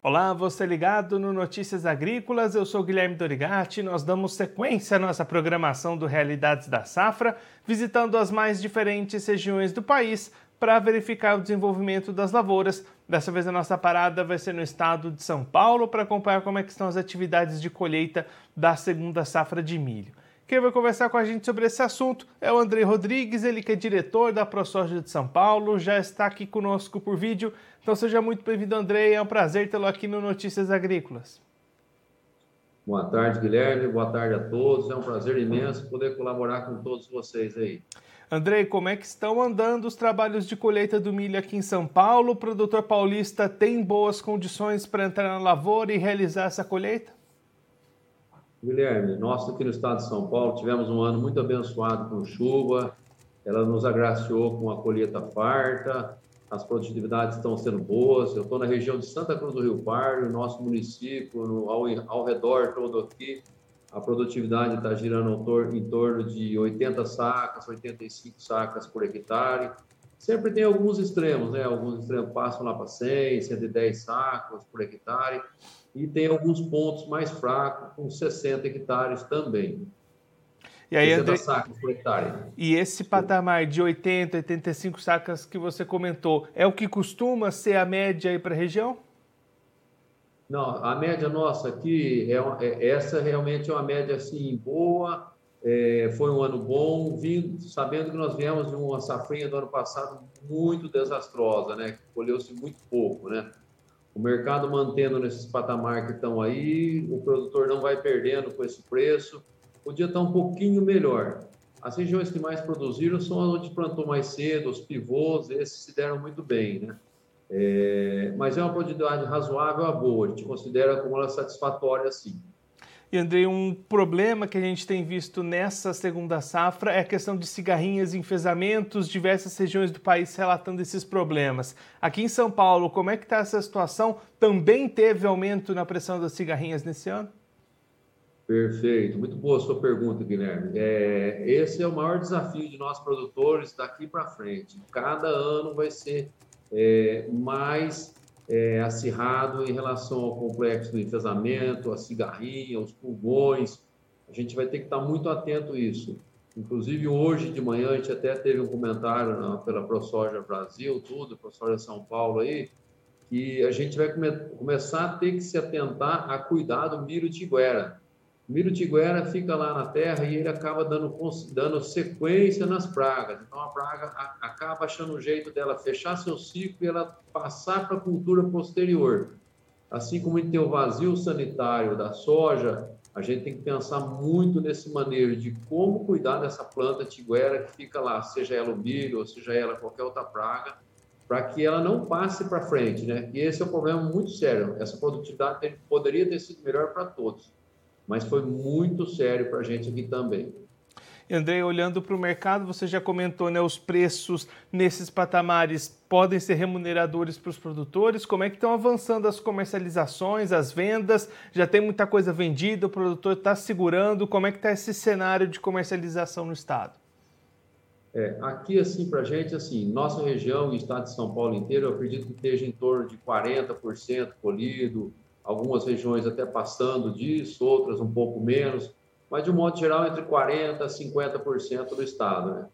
Olá, você ligado no Notícias Agrícolas, eu sou Guilherme Dorigati. Nós damos sequência à nossa programação do Realidades da Safra, visitando as mais diferentes regiões do país para verificar o desenvolvimento das lavouras. Dessa vez a nossa parada vai ser no estado de São Paulo para acompanhar como é estão as atividades de colheita da segunda safra de milho. Quem vai conversar com a gente sobre esse assunto é o André Rodrigues, ele que é diretor da ProSoja de São Paulo, já está aqui conosco por vídeo. Então seja muito bem-vindo, André, é um prazer tê-lo aqui no Notícias Agrícolas. Boa tarde, Guilherme, boa tarde a todos, é um prazer imenso poder colaborar com todos vocês aí. Andrei, como é que estão andando os trabalhos de colheita do milho aqui em São Paulo? O produtor paulista tem boas condições para entrar na lavoura e realizar essa colheita? Guilherme, nós aqui no estado de São Paulo tivemos um ano muito abençoado com chuva, ela nos agraciou com a colheita farta, as produtividades estão sendo boas. Eu estou na região de Santa Cruz do Rio Pardo, nosso município, no, ao, ao redor todo aqui, a produtividade está girando em torno de 80 sacas, 85 sacas por hectare. Sempre tem alguns extremos, né? Alguns extremos passam lá para 100, 110 sacas por hectare e tem alguns pontos mais fracos, com 60 hectares também. E aí, André, sacas por hectare. E esse patamar de 80, 85 sacas que você comentou, é o que costuma ser a média aí para a região? Não, a média nossa aqui, é, é, essa realmente é uma média assim boa, é, foi um ano bom, vindo, sabendo que nós viemos de uma safrinha do ano passado muito desastrosa, né? Colheu-se muito pouco, né? o mercado mantendo nesses patamar que estão aí, o produtor não vai perdendo com esse preço, podia estar um pouquinho melhor. As regiões que mais produziram são as onde plantou mais cedo, os pivôs, esses se deram muito bem, né? É, mas é uma produtividade razoável a boa, a gente considera como ela satisfatória, sim. E Andrei, um problema que a gente tem visto nessa segunda safra é a questão de cigarrinhas, enfesamentos, diversas regiões do país relatando esses problemas. Aqui em São Paulo, como é que está essa situação? Também teve aumento na pressão das cigarrinhas nesse ano? Perfeito, muito boa a sua pergunta, Guilherme. É, esse é o maior desafio de nós produtores daqui para frente. Cada ano vai ser é, mais é, acirrado em relação ao complexo do enfesamento, a cigarrinha, os pulmões. A gente vai ter que estar muito atento a isso. Inclusive, hoje de manhã, a gente até teve um comentário na, pela ProSoja Brasil, tudo, ProSoja São Paulo aí, que a gente vai come, começar a ter que se atentar a cuidar do milho. O milho tiguera fica lá na terra e ele acaba dando, dando sequência nas pragas. Então, a praga a, acaba achando um jeito dela fechar seu ciclo e ela passar para a cultura posterior. Assim como tem o vazio sanitário da soja, a gente tem que pensar muito nesse manejo de como cuidar dessa planta tiguera que fica lá, seja ela o milho ou seja ela qualquer outra praga, para que ela não passe para frente, né? E esse é um problema muito sério. Essa produtividade poderia ter sido melhor para todos mas foi muito sério para a gente aqui também. André, olhando para o mercado, você já comentou, né, os preços nesses patamares podem ser remuneradores para os produtores. Como é que estão avançando as comercializações, as vendas? Já tem muita coisa vendida, o produtor está segurando. Como é que está esse cenário de comercialização no estado? É, aqui, assim, para a gente, assim, nossa região, o estado de São Paulo inteiro, eu acredito que esteja em torno de 40% colhido, algumas regiões até passando disso, outras um pouco menos, mas de um modo geral entre 40% a 50% do estado. Né?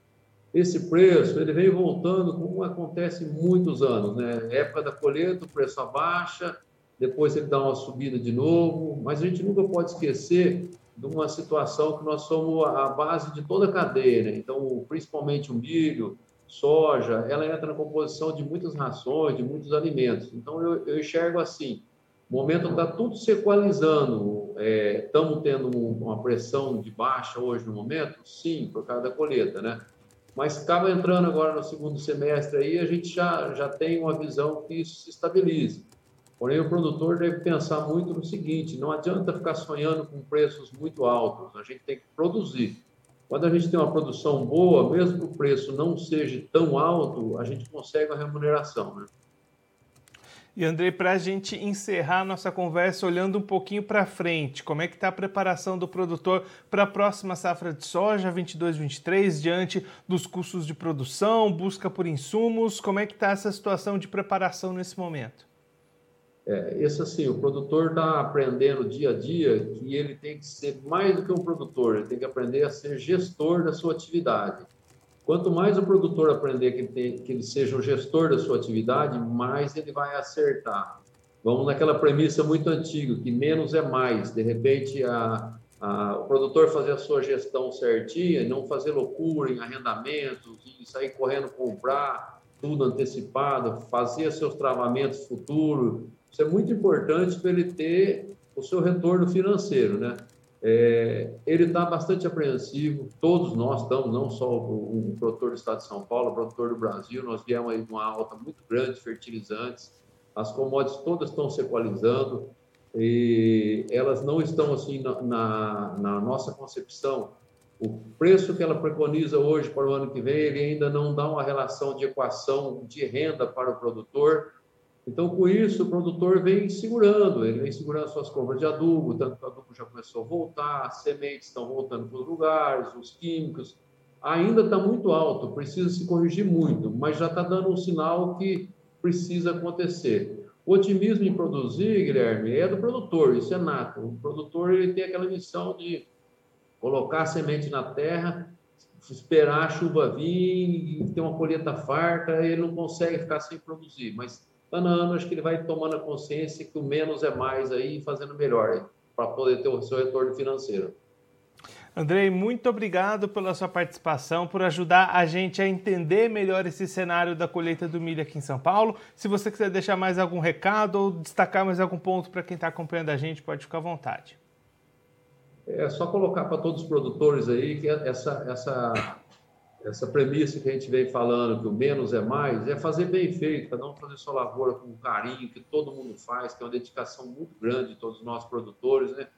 Esse preço ele vem voltando como acontece muitos anos, né? Época da colheita, o preço abaixa, depois ele dá uma subida de novo, mas a gente nunca pode esquecer de uma situação que nós somos a base de toda a cadeia, né? Então, principalmente o milho, soja, ela entra na composição de muitas rações, de muitos alimentos. Então, eu, eu enxergo assim, momento está tudo se equalizando. Estamos é, tendo uma pressão de baixa hoje no momento? Sim, por causa da colheita, né? Mas acaba entrando agora no segundo semestre aí, a gente já, já tem uma visão que isso se estabilize. Porém, o produtor deve pensar muito no seguinte: não adianta ficar sonhando com preços muito altos, a gente tem que produzir. Quando a gente tem uma produção boa, mesmo que o preço não seja tão alto, a gente consegue a remuneração. Né? E Andrei, para a gente encerrar nossa conversa olhando um pouquinho para frente, como é que está a preparação do produtor para a próxima safra de soja 22/23 diante dos custos de produção, busca por insumos, como é que está essa situação de preparação nesse momento? É, esse assim, o produtor está aprendendo dia a dia que ele tem que ser mais do que um produtor, ele tem que aprender a ser gestor da sua atividade. Quanto mais o produtor aprender que tem, que ele seja o gestor da sua atividade, mais ele vai acertar. Vamos naquela premissa muito antiga, que menos é mais. De repente, a, a, o produtor fazer a sua gestão certinha não fazer loucura em arrendamentos, e sair correndo comprar tudo antecipado, fazer seus travamentos futuros. Isso é muito importante para ele ter o seu retorno financeiro, né? É, ele está bastante apreensivo, todos nós estamos, não só o, o, produtor do estado de São Paulo, o produtor do Brasil, nós viemos aí uma alta muito grande de fertilizantes, as commodities todas estão se equalizando e elas não estão assim na, na, na nossa concepção. O preço que ela preconiza hoje para o ano que vem, ele ainda não dá uma relação de equação de renda para o produtor, então, com isso, o produtor vem segurando, ele vem segurando suas compras de adubo, tanto que o adubo já começou a voltar, as sementes estão voltando para os lugares, os químicos. Ainda está muito alto, precisa se corrigir muito, mas já está dando um sinal que precisa acontecer. O otimismo em produzir, Guilherme, é do produtor, isso é nato. O produtor ele tem aquela missão de colocar a semente na terra, esperar a chuva vir ter uma colheita farta, ele não consegue ficar sem produzir, mas ano ano, acho que ele vai tomando a consciência que o menos é mais aí e fazendo melhor para poder ter o seu retorno financeiro. Andrei, muito obrigado pela sua participação, por ajudar a gente a entender melhor esse cenário da colheita do milho aqui em São Paulo. Se você quiser deixar mais algum recado ou destacar mais algum ponto para quem está acompanhando a gente, pode ficar à vontade. É só colocar para todos os produtores aí que essa, essa essa premissa que a gente vem falando, que o menos é mais, é fazer bem feito, cada um fazer sua lavoura com carinho, que todo mundo faz, que é uma dedicação muito grande de todos nós produtores, né?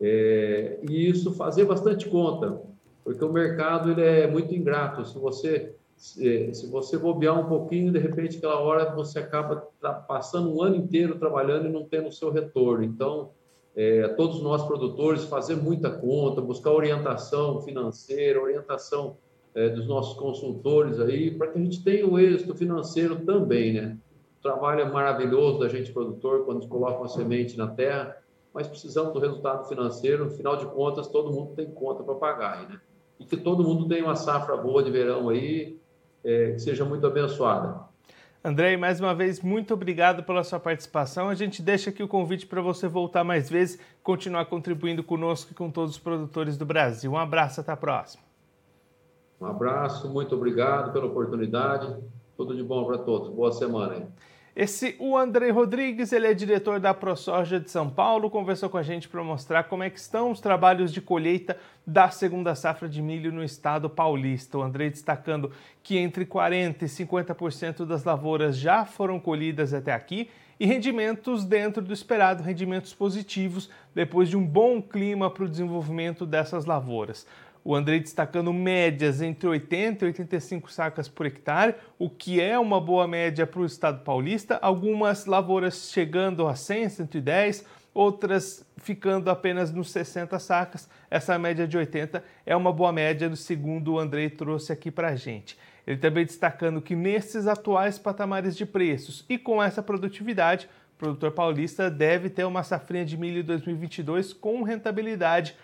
É, e isso fazer bastante conta, porque o mercado ele é muito ingrato. Se você se, se você bobear um pouquinho, de repente, aquela hora você acaba passando um ano inteiro trabalhando e não tendo o seu retorno. Então, é, todos nós produtores fazer muita conta, buscar orientação financeira, orientação é, dos nossos consultores aí, para que a gente tenha o êxito financeiro também, né? O trabalho é maravilhoso da gente produtor quando coloca uma semente na terra, mas precisamos do resultado financeiro, no final de contas, todo mundo tem conta para pagar, aí, né? E que todo mundo tenha uma safra boa de verão aí, é, que seja muito abençoada. Andrei, mais uma vez, muito obrigado pela sua participação. A gente deixa aqui o convite para você voltar mais vezes, continuar contribuindo conosco e com todos os produtores do Brasil. Um abraço, até a próxima. Um abraço, muito obrigado pela oportunidade. Tudo de bom para todos. Boa semana aí. Esse o André Rodrigues, ele é diretor da ProSoja de São Paulo, conversou com a gente para mostrar como é que estão os trabalhos de colheita da segunda safra de milho no estado paulista. O André destacando que entre 40 e 50% das lavouras já foram colhidas até aqui e rendimentos dentro do esperado, rendimentos positivos depois de um bom clima para o desenvolvimento dessas lavouras. O Andrei destacando médias entre 80 e 85 sacas por hectare, o que é uma boa média para o estado paulista. Algumas lavouras chegando a 100, 110, outras ficando apenas nos 60 sacas. Essa média de 80 é uma boa média, segundo o Andrei trouxe aqui para a gente. Ele também destacando que nesses atuais patamares de preços e com essa produtividade, o produtor paulista deve ter uma safrinha de milho 2022 com rentabilidade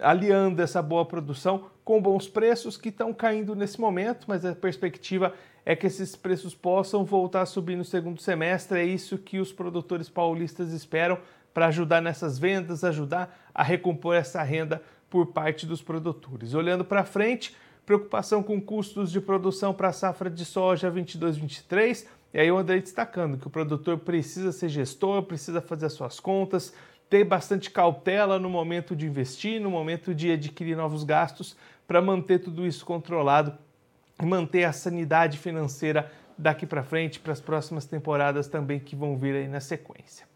aliando essa boa produção com bons preços que estão caindo nesse momento, mas a perspectiva é que esses preços possam voltar a subir no segundo semestre. É isso que os produtores paulistas esperam para ajudar nessas vendas, ajudar a recompor essa renda por parte dos produtores. Olhando para frente, preocupação com custos de produção para a safra de soja 22-23. E aí o André destacando que o produtor precisa ser gestor, precisa fazer as suas contas, ter bastante cautela no momento de investir, no momento de adquirir novos gastos, para manter tudo isso controlado e manter a sanidade financeira daqui para frente, para as próximas temporadas também que vão vir aí na sequência.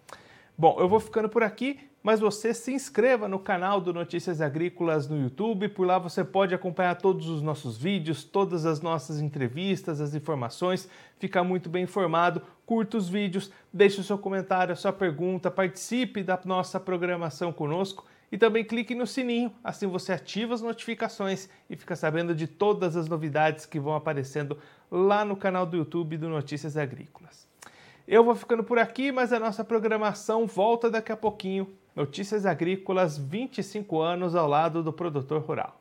Bom, eu vou ficando por aqui mas você se inscreva no canal do Notícias Agrícolas no YouTube. Por lá você pode acompanhar todos os nossos vídeos, todas as nossas entrevistas, as informações, ficar muito bem informado. Curta os vídeos, deixe o seu comentário, a sua pergunta, participe da nossa programação conosco e também clique no sininho, assim você ativa as notificações e fica sabendo de todas as novidades que vão aparecendo lá no canal do YouTube do Notícias Agrícolas. Eu vou ficando por aqui, mas a nossa programação volta daqui a pouquinho. Notícias Agrícolas 25 anos ao lado do produtor rural.